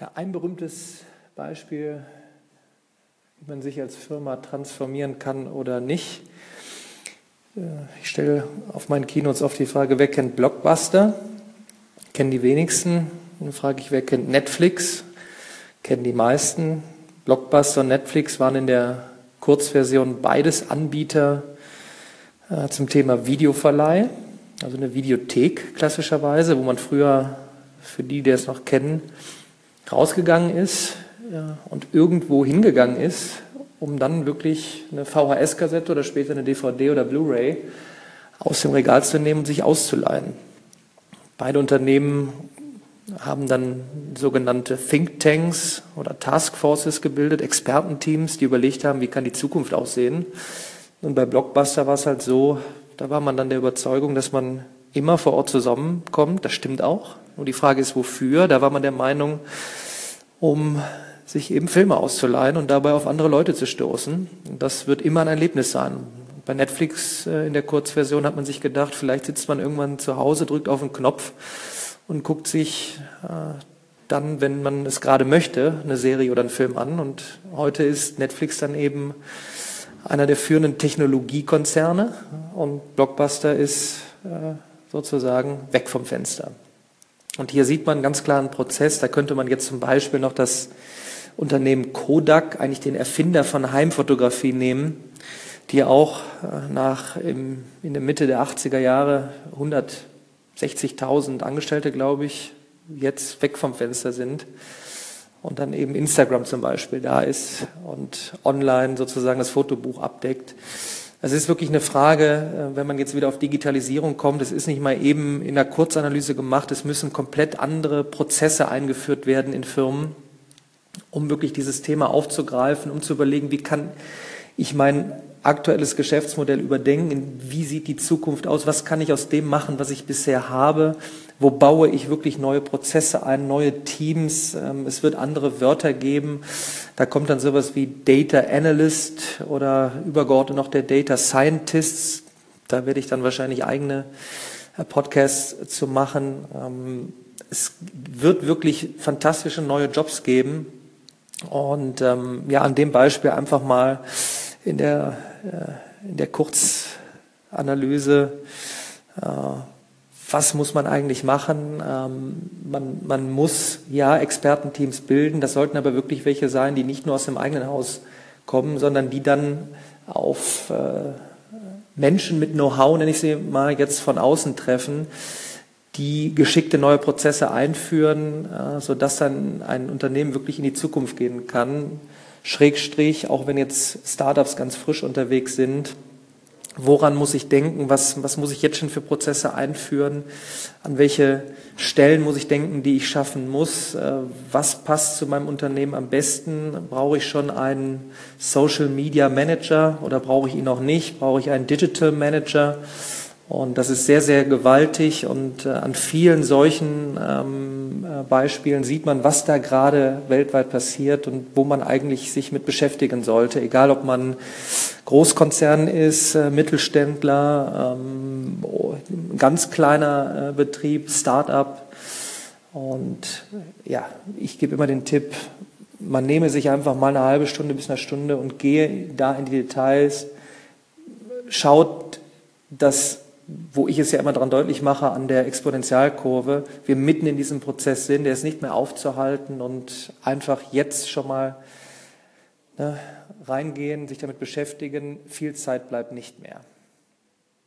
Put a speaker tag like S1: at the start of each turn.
S1: Ja, ein berühmtes Beispiel, wie man sich als Firma transformieren kann oder nicht. Äh, ich stelle auf meinen Keynotes oft die Frage, wer kennt Blockbuster? Kennen die wenigsten. Dann frage ich, wer kennt Netflix? Kennen die meisten. Blockbuster und Netflix waren in der Kurzversion beides Anbieter äh, zum Thema Videoverleih, also eine Videothek klassischerweise, wo man früher, für die, die es noch kennen, rausgegangen ist und irgendwo hingegangen ist, um dann wirklich eine VHS-Kassette oder später eine DVD oder Blu-ray aus dem Regal zu nehmen und sich auszuleihen. Beide Unternehmen haben dann sogenannte Thinktanks oder Taskforces gebildet, Expertenteams, die überlegt haben, wie kann die Zukunft aussehen. Und bei Blockbuster war es halt so, da war man dann der Überzeugung, dass man immer vor Ort zusammenkommt. Das stimmt auch. Nur die Frage ist, wofür? Da war man der Meinung, um sich eben Filme auszuleihen und dabei auf andere Leute zu stoßen. Das wird immer ein Erlebnis sein. Bei Netflix äh, in der Kurzversion hat man sich gedacht, vielleicht sitzt man irgendwann zu Hause, drückt auf den Knopf und guckt sich äh, dann, wenn man es gerade möchte, eine Serie oder einen Film an. Und heute ist Netflix dann eben einer der führenden Technologiekonzerne und Blockbuster ist äh, sozusagen weg vom Fenster. Und hier sieht man ganz klar einen Prozess. Da könnte man jetzt zum Beispiel noch das Unternehmen Kodak, eigentlich den Erfinder von Heimfotografie nehmen, die auch äh, nach im, in der Mitte der 80er Jahre 160.000 Angestellte, glaube ich, jetzt weg vom Fenster sind und dann eben Instagram zum Beispiel da ist und online sozusagen das Fotobuch abdeckt. Es ist wirklich eine Frage, äh, wenn man jetzt wieder auf Digitalisierung kommt, es ist nicht mal eben in der Kurzanalyse gemacht, es müssen komplett andere Prozesse eingeführt werden in Firmen, um wirklich dieses Thema aufzugreifen, um zu überlegen, wie kann ich mein aktuelles Geschäftsmodell überdenken, wie sieht die Zukunft aus, was kann ich aus dem machen, was ich bisher habe, wo baue ich wirklich neue Prozesse ein, neue Teams, ähm, es wird andere Wörter geben, da kommt dann sowas wie Data Analyst oder übergeordnet noch der Data Scientist, da werde ich dann wahrscheinlich eigene äh, Podcasts zu machen. Ähm, es wird wirklich fantastische neue Jobs geben. Und ähm, ja, an dem Beispiel einfach mal in der, äh, in der Kurzanalyse, äh, was muss man eigentlich machen? Ähm, man, man muss ja Expertenteams bilden, das sollten aber wirklich welche sein, die nicht nur aus dem eigenen Haus kommen, sondern die dann auf äh, Menschen mit Know-how, nenne ich sie mal jetzt von außen treffen, die geschickte neue Prozesse einführen, äh, sodass dann ein Unternehmen wirklich in die Zukunft gehen kann. Schrägstrich, auch wenn jetzt Startups ganz frisch unterwegs sind, woran muss ich denken, was, was muss ich jetzt schon für Prozesse einführen, an welche Stellen muss ich denken, die ich schaffen muss, äh, was passt zu meinem Unternehmen am besten, brauche ich schon einen Social Media Manager oder brauche ich ihn noch nicht, brauche ich einen Digital Manager? Und das ist sehr, sehr gewaltig und äh, an vielen solchen ähm, äh, Beispielen sieht man, was da gerade weltweit passiert und wo man eigentlich sich mit beschäftigen sollte, egal ob man Großkonzern ist, äh, Mittelständler, ähm, oh, ganz kleiner äh, Betrieb, Start-up. Und ja, ich gebe immer den Tipp, man nehme sich einfach mal eine halbe Stunde bis eine Stunde und gehe da in die Details, schaut, dass wo ich es ja immer daran deutlich mache, an der Exponentialkurve, wir mitten in diesem Prozess sind, der ist nicht mehr aufzuhalten und einfach jetzt schon mal ne, reingehen, sich damit beschäftigen, viel Zeit bleibt nicht mehr.